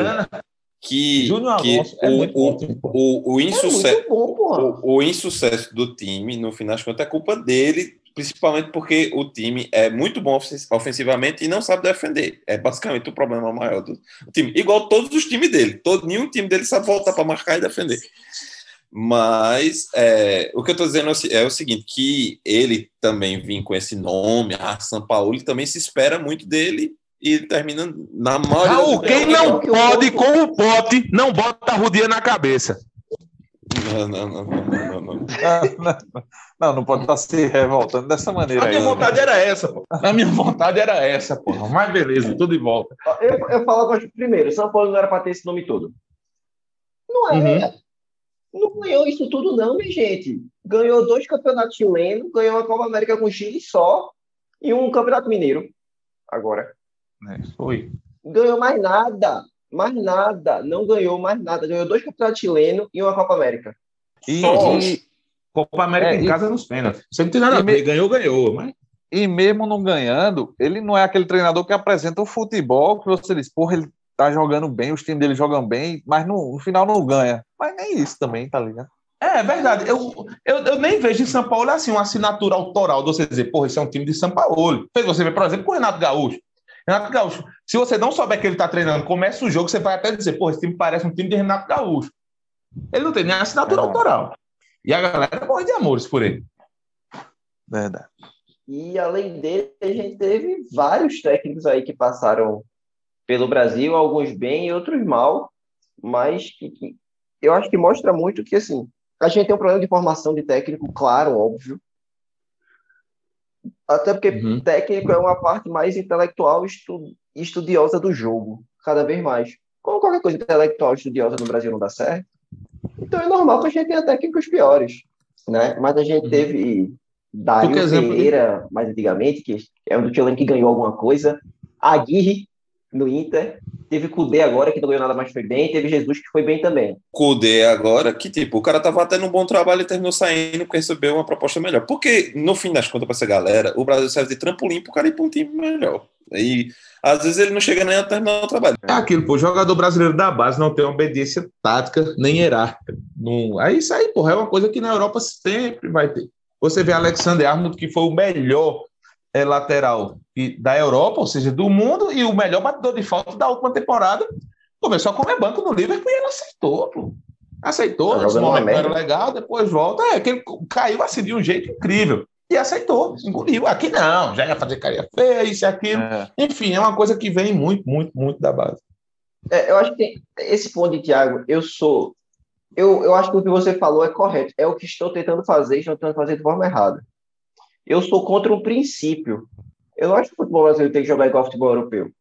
que, que é o, o, o, o, é insucesso, é bom, o, o insucesso do time, no final das contas, é culpa dele principalmente porque o time é muito bom ofensivamente e não sabe defender. É basicamente o problema maior do time. Igual todos os times dele. Todo, nenhum time dele sabe voltar para marcar e defender. Mas é, o que eu estou dizendo é o seguinte: que ele também vem com esse nome, a São Paulo, ele também se espera muito dele e termina na maioria. Raul, quem não pode com o pote, não bota a rodinha na cabeça. Não, não, não, não, não, não. Não, *laughs* pode estar se revoltando dessa maneira. A minha aí, vontade né? era essa, pô. A minha vontade era essa, pô. Mas beleza, tudo de volta. Eu, eu falo agora primeiro, São Paulo não era para ter esse nome todo. Não é. Uhum. Não ganhou isso tudo, não, minha gente. Ganhou dois campeonatos chilenos, ganhou a Copa América com Chile só e um campeonato mineiro. Agora. É, foi. Ganhou mais nada mais nada, não ganhou mais nada. Ganhou dois campeonatos chilenos e uma Copa América. E, e... Copa América é, em casa e... nos pênaltis. Você não tem nada a ver, ganhou, ganhou. Mas... E mesmo não ganhando, ele não é aquele treinador que apresenta o futebol que você diz, porra, ele tá jogando bem, os times dele jogam bem, mas no, no final não ganha. Mas nem isso também, tá ligado? É, é verdade. Eu, eu, eu, nem vejo em São Paulo assim uma assinatura autoral de você dizer, porra, esse é um time de São Paulo. Fez você ver, por exemplo, com o Renato Gaúcho. Renato Gaúcho, se você não souber que ele está treinando, começa o jogo, você vai até dizer, pô, esse time parece um time de Renato Gaúcho. Ele não tem nem assinatura é. autoral. E a galera morre de amores por ele. Verdade. E além dele, a gente teve vários técnicos aí que passaram pelo Brasil, alguns bem e outros mal, mas que, que eu acho que mostra muito que assim, a gente tem um problema de formação de técnico, claro, óbvio, até porque uhum. técnico é uma parte mais intelectual e estudiosa do jogo, cada vez mais. Como qualquer coisa intelectual estudiosa no Brasil não dá certo, então é normal que a gente tenha técnicos piores, né? Mas a gente uhum. teve Dario Pereira, mais antigamente, que é um do Chileno que ganhou alguma coisa, Aguirre, no Inter, Teve Kudê agora, que não ganhou nada mais foi bem. Teve Jesus, que foi bem também. Kudê agora, que tipo, o cara tava tendo um bom trabalho e terminou saindo porque recebeu uma proposta melhor. Porque, no fim das contas, pra essa galera, o Brasil serve de trampolim pro cara ir pra um time melhor. E às vezes ele não chega nem a terminar o trabalho. É aquilo, pô, o jogador brasileiro da base não tem obediência tática nem hierárquica. Não... Aí isso aí, porra, é uma coisa que na Europa sempre vai ter. Você vê Alexander Arnold, que foi o melhor é, lateral da Europa, ou seja, do mundo, e o melhor batedor de falta da última temporada. Começou a comer banco no Liverpool e ele aceitou, pô. Aceitou, tá esse momento era legal, depois volta. É, que ele caiu assim de um jeito incrível. E aceitou, engoliu. Aqui não, já ia fazer carinha feia, isso e aquilo. É. Enfim, é uma coisa que vem muito, muito, muito da base. É, eu acho que tem esse ponto de Thiago, eu sou. Eu, eu acho que o que você falou é correto. É o que estou tentando fazer, estou tentando fazer de forma errada. Eu sou contra um princípio. Eu não acho que o futebol brasileiro tem que jogar igual ao futebol europeu.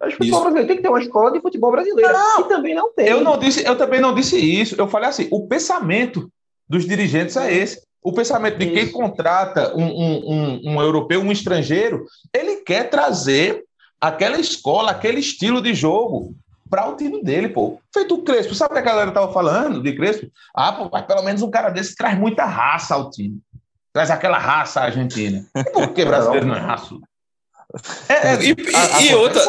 Acho que o futebol brasileiro tem que ter uma escola de futebol brasileiro. Não, e também não tem. Eu, não disse, eu também não disse isso. Eu falei assim: o pensamento dos dirigentes é esse. O pensamento de quem contrata um, um, um, um europeu, um estrangeiro, ele quer trazer aquela escola, aquele estilo de jogo para o time dele, pô. Feito o Crespo. Sabe o que a galera tava falando de Crespo? Ah, pô, mas pelo menos um cara desse traz muita raça ao time. Traz aquela raça argentina. E por que brasileiro não é raça? É, é, e, a, e outra,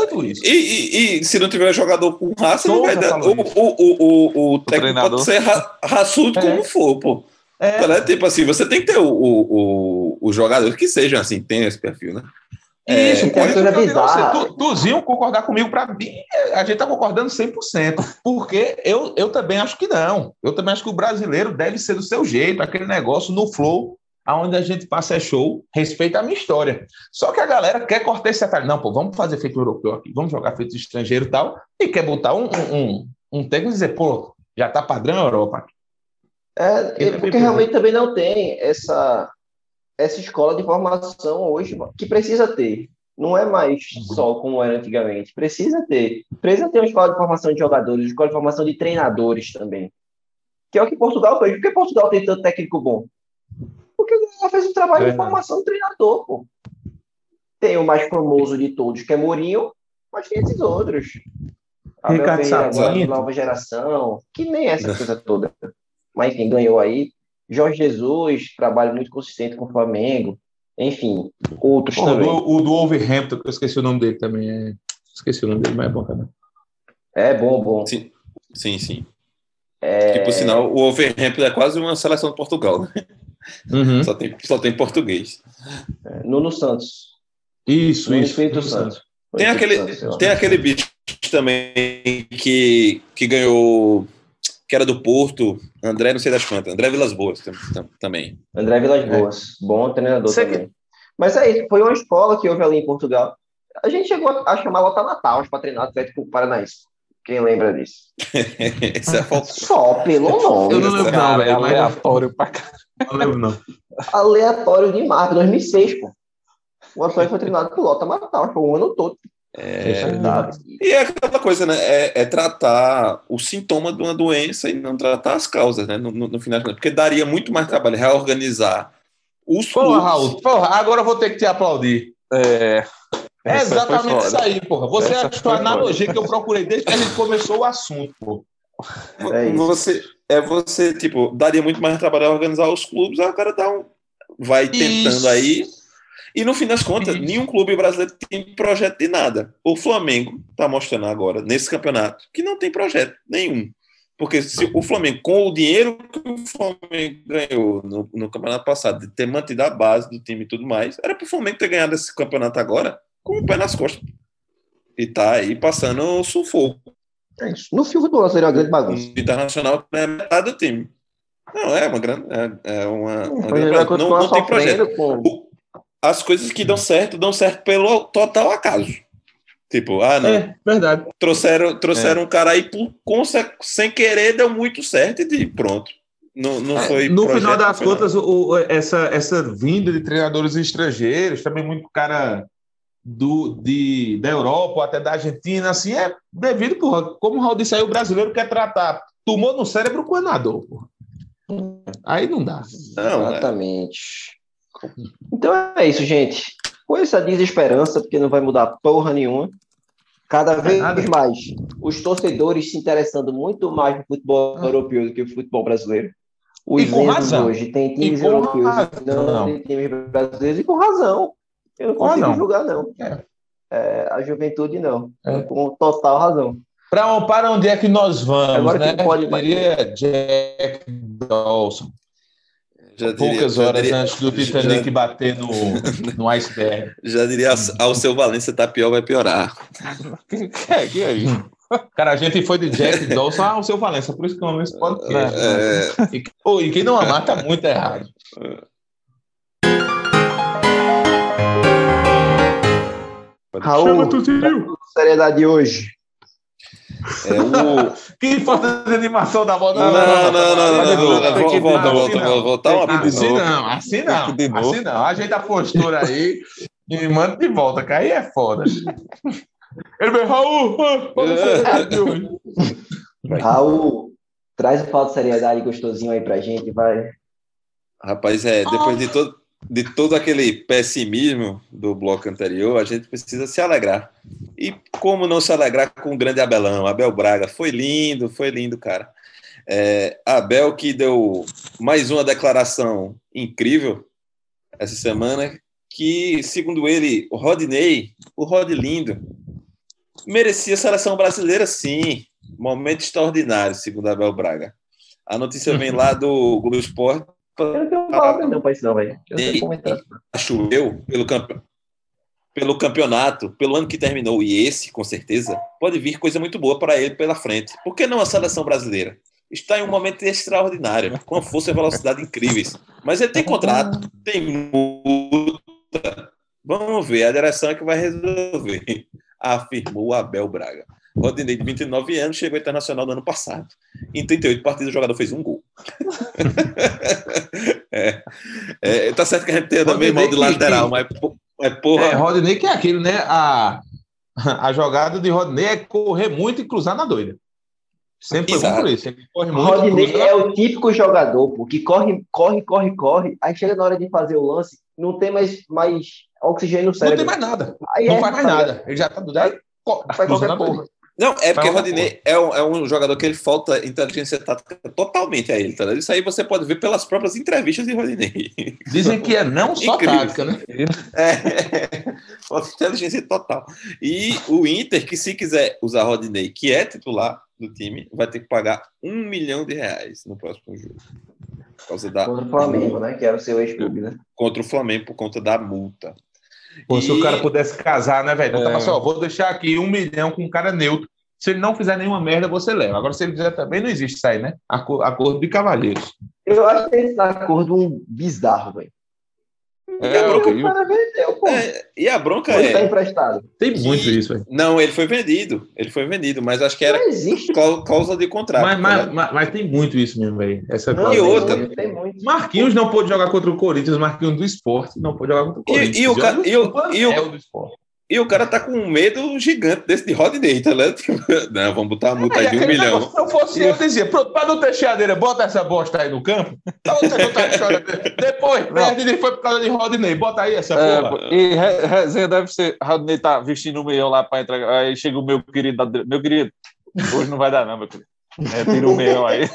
e, e, e, se não tiver jogador com raça, não vai dar. O, o, o, o, o técnico pode ser ra, raçudo é. como for, pô. É. Então, é. Tipo assim, você tem que ter o, o, o, jogador que seja assim, tem esse perfil, né? É, isso, por isso que eu tu, Tuzinho concordar comigo, para mim, a gente está concordando 100%, porque eu, eu também acho que não. Eu também acho que o brasileiro deve ser do seu jeito, aquele negócio no flow, aonde a gente passa é show, respeita a minha história. Só que a galera quer cortar esse atalho. Não, pô, vamos fazer feito europeu aqui, vamos jogar feito estrangeiro e tal, e quer botar um, um, um técnico e dizer, pô, já tá padrão Europa. É, porque realmente também não tem essa essa escola de formação hoje que precisa ter. Não é mais só como era antigamente. Precisa ter. Precisa ter uma escola de formação de jogadores, uma escola de formação de treinadores também. Que é o que Portugal fez. Por que Portugal tem tanto técnico bom? Ela fez um trabalho é. de formação de treinador, pô. Tem o mais famoso de todos, que é Mourinho, mas tem esses outros. Ricardo Ferreira, nova geração, que nem essa coisa toda. Mas quem ganhou aí Jorge Jesus, trabalho muito consistente com o Flamengo. Enfim, outros Pô, também. O do Wolverhampton, que eu esqueci o nome dele também. É... Esqueci o nome dele, mas é bom também. É bom, bom. Sim, sim. sim. É... Que, por sinal, o Wolverhampton é quase uma seleção de Portugal, né? Uhum. Só, tem, só tem português. É, Nuno Santos. Isso, Nuno isso. Espírito Santo. Tem aquele, Santos, tem aquele bicho também que, que ganhou que era do Porto, André, não sei das quantas, André Vilas Boas também. André Vilas é. Boas, é. bom treinador Você também. Que... Mas é isso, foi uma escola que houve ali em Portugal. A gente chegou a chamar Lota Natal para treinar Atlético Paranaense. Quem lembra disso? *laughs* isso é Só pelo nome. Eu não lembro, não, velho. Aleatório pra caralho. Não lembro, não. Aleatório de marca, 2006, pô. O Antônio foi treinado por Lota Natal, foi o ano todo. É, e é aquela coisa, né? É, é, tratar o sintoma de uma doença e não tratar as causas, né? No, no, no final, porque daria muito mais trabalho reorganizar os Porra, Raul, porra, agora eu vou ter que te aplaudir. É. É exatamente isso aí, porra. Você Essa achou a analogia que eu procurei desde que a gente começou o assunto, porra. É você, é você, tipo, daria muito mais trabalho organizar os clubes, agora dá um, vai tentando isso. aí e no fim das contas, nenhum clube brasileiro tem projeto de nada. O Flamengo está mostrando agora, nesse campeonato, que não tem projeto nenhum. Porque se o Flamengo, com o dinheiro que o Flamengo ganhou no, no campeonato passado, de ter mantido a base do time e tudo mais, era para o Flamengo ter ganhado esse campeonato agora com o pé nas costas. E tá aí passando o sufoco. É isso. No fio do seria uma grande bagunça. O Internacional é metade do time. Não, é uma grande. É, é uma, uma grande, não, não tem projeto. Com... As coisas que dão certo, dão certo pelo total acaso. Tipo, ah, não. É, verdade. Trouxeram, trouxeram é. um cara aí por, sem querer, deu muito certo e pronto. Não, não é, foi. No final das contas, o, essa, essa vinda de treinadores estrangeiros, também muito cara do, de, da Europa, até da Argentina, assim, é devido, porra, como o Raul disse aí, o brasileiro quer tratar. Tomou no cérebro o coordenador, porra. Aí não dá. Não, Exatamente. Então é isso, gente. Com essa desesperança, porque não vai mudar porra nenhuma, cada vez é mais os torcedores se interessando muito mais no futebol ah. europeu do que no futebol brasileiro. Os e com razão. hoje tem times europeus, não, não, tem times brasileiros, e com razão. Eu não consigo não. julgar, não. É. É, a juventude, não. É. Com total razão. Para para onde é que nós vamos, Agora né? Pode... Diria Jack Dawson. Já Poucas diria, horas diria, antes do Titanic já, bater no, no *laughs* iceberg. Já diria, ao seu Valência tá pior, vai piorar. *laughs* é, que aí? Cara, a gente foi de Jack Dawson ao seu Valência, por isso que eu amo esse podcast. É... E, oh, e quem não amar tá muito errado. Raul, seriedade de hoje. É o... que falta de animação da bola. Não, não, não, não, não. Volta, volta, volta. Assim não, assim não. Assim não. Ajeita a postura aí e manda de volta, que aí é foda. Ele veio, Raul! Raul, traz o falta de seriedade gostosinho aí pra gente, vai. Rapaz, é, depois de todo, de todo aquele pessimismo do bloco anterior, a gente precisa se alegrar. E como não se alegrar com o grande Abelão, Abel Braga? Foi lindo, foi lindo, cara. É, Abel que deu mais uma declaração incrível essa semana, que, segundo ele, o Rodney, o Rod Lindo, merecia a seleção brasileira, sim. Momento extraordinário, segundo Abel Braga. A notícia vem lá do Globo Esporte eu não tenho palavra não pra isso, não, velho. Acho eu, pelo, campe... pelo campeonato, pelo ano que terminou, e esse, com certeza, pode vir coisa muito boa para ele pela frente. Por que não a seleção brasileira? Está em um momento extraordinário, com a força e velocidade incríveis. Mas ele tem contrato, tem multa. Vamos ver, a direção é que vai resolver, *laughs* afirmou Abel Braga. Rodinei, de 29 anos, chegou Internacional no ano passado. Em 38 partidas, o jogador fez um gol. *laughs* é, é, tá certo que a gente tem também mal de lateral, mas, mas porra. É, Rodinei que é aquilo, né? A, a jogada de Rodinei é correr muito e cruzar na doida. Sempre foi por isso. Ele corre muito, Rodinei é o típico jogador, pô, que corre, corre, corre, corre. Aí chega na hora de fazer o lance, não tem mais, mais oxigênio no cérebro. Não tem mais nada. Aí não é, faz mais nada. Ele já tá do aí, faz qualquer porra. Não, é porque o Rodinei é um, é um jogador que ele falta inteligência tática totalmente a ele, tá? Isso aí você pode ver pelas próprias entrevistas de Rodinei. *laughs* Dizem que é não só Incrível. tática, né? *laughs* É, falta inteligência total. E o Inter, que se quiser usar Rodinei, que é titular do time, vai ter que pagar um milhão de reais no próximo jogo. Por causa da... Contra o Flamengo, né? Que era o seu ex-clube, né? Contra o Flamengo por conta da multa. Pô, e... Se o cara pudesse casar, né, velho? É. Assim, ó, vou deixar aqui um milhão com um cara neutro. Se ele não fizer nenhuma merda, você leva. Agora, se ele fizer também, não existe isso aí, né? Acordo de cavalheiros. Eu acho que esse acordo um bizarro, velho. É, e a bronca, vendeu, é, e a bronca é. Tá emprestado. Tem muito isso, velho. Não, ele foi vendido. Ele foi vendido, mas acho que era causa de contrato. Mas, mas, mas, mas, tem muito isso mesmo, velho. Essa não, e outra. Marquinhos não pôde jogar contra o Corinthians, Marquinhos do esporte não pôde jogar contra o Corinthians. E, e o, ca... e, o, e, o, e o cara tá com um medo gigante desse de Rodney, tá ligado? *laughs* Não, vamos botar uma multa é, de um milhão. Se eu fosse eu, dizia, pronto, pra não ter chiadeira, bota essa bosta aí no campo. Depois, perde foi por causa de Rodney, bota aí essa é, porra. E resenha deve ser, Rodney tá vestindo o meio lá pra entrar, aí chega o meu querido, meu querido, hoje não vai dar não, meu querido. É, tira o meu aí. *laughs*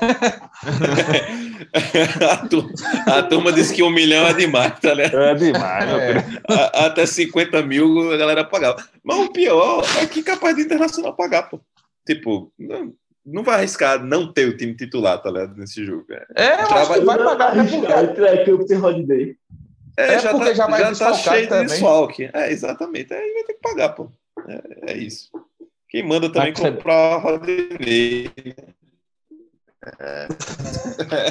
a, turma, a, turma, disse que um milhão é demais, tá ligado? É demais, é. Até 50 mil a galera pagava. Mas o pior é que capaz de internacional pagar, pô. Tipo, não, não vai arriscar não ter o time titular, tá ligado? Nesse jogo. É, é já vai, vai pagar. É, é, já tá, já, vai já tá cheio também. de desfalque. É, exatamente. Aí vai ter que pagar, pô. É, é isso. Quem manda também tá comprar Rodinei. É.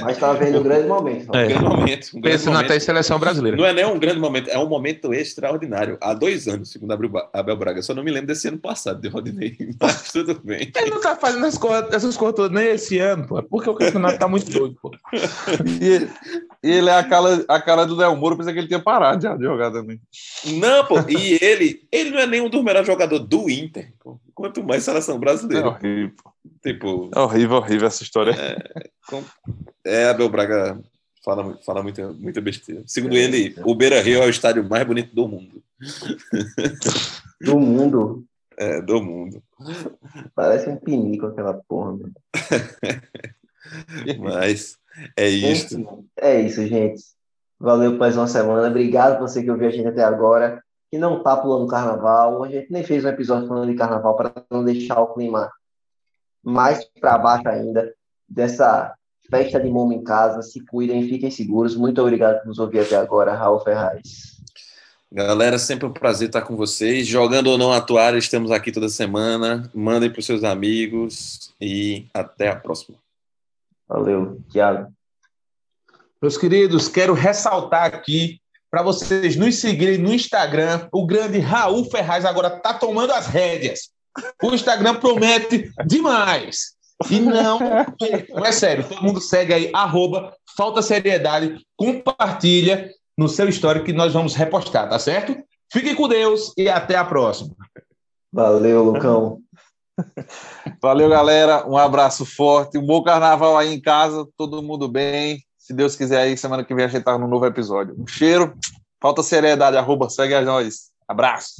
Mas está vendo um grande momento. É. Um grande momento. Um grande Pensando até em seleção brasileira. Não é nem um grande momento, é um momento extraordinário. Há dois anos, segundo Abel Braga. Só não me lembro desse ano passado de Rodinei, *laughs* mas tudo bem. Ele não está fazendo essas coisas, essas coisas nem esse ano, pô. Porque o campeonato está muito doido, pô. E ele, ele é a cara, a cara do Del Moro, pensei que ele tinha parado de jogar também. Não, pô. E ele, ele não é nem um dos melhores jogadores do Inter, pô. Quanto mais seleção brasileira. É horrível. Tipo, é horrível, horrível essa história. É, é Abel Braga fala, fala muita, muita besteira. Segundo é, ele, é. o Beira Rio é o estádio mais bonito do mundo. Do mundo? É, do mundo. Parece um pinico aquela porra, mano. *laughs* Mas é isso. É isso, gente. Valeu por mais uma semana. Obrigado por você que ouviu a gente até agora que não tá pulando carnaval. A gente nem fez um episódio falando de carnaval para não deixar o clima mais para baixo ainda dessa festa de Momo em casa. Se cuidem, fiquem seguros. Muito obrigado por nos ouvir até agora, Raul Ferraz. Galera, sempre um prazer estar com vocês. Jogando ou não atuar, estamos aqui toda semana. Mandem para os seus amigos e até a próxima. Valeu, Thiago. Meus queridos, quero ressaltar aqui para vocês nos seguirem no Instagram. O grande Raul Ferraz agora está tomando as rédeas. O Instagram promete demais. E não, não é sério, todo mundo segue aí, arroba, falta seriedade, compartilha no seu histórico que nós vamos repostar, tá certo? Fiquem com Deus e até a próxima. Valeu, Lucão. Valeu, galera. Um abraço forte. Um bom carnaval aí em casa. Todo mundo bem. Se Deus quiser aí, semana que vem a gente tá no novo episódio. Um cheiro. Falta seriedade. Arroba, segue a nós. Abraço.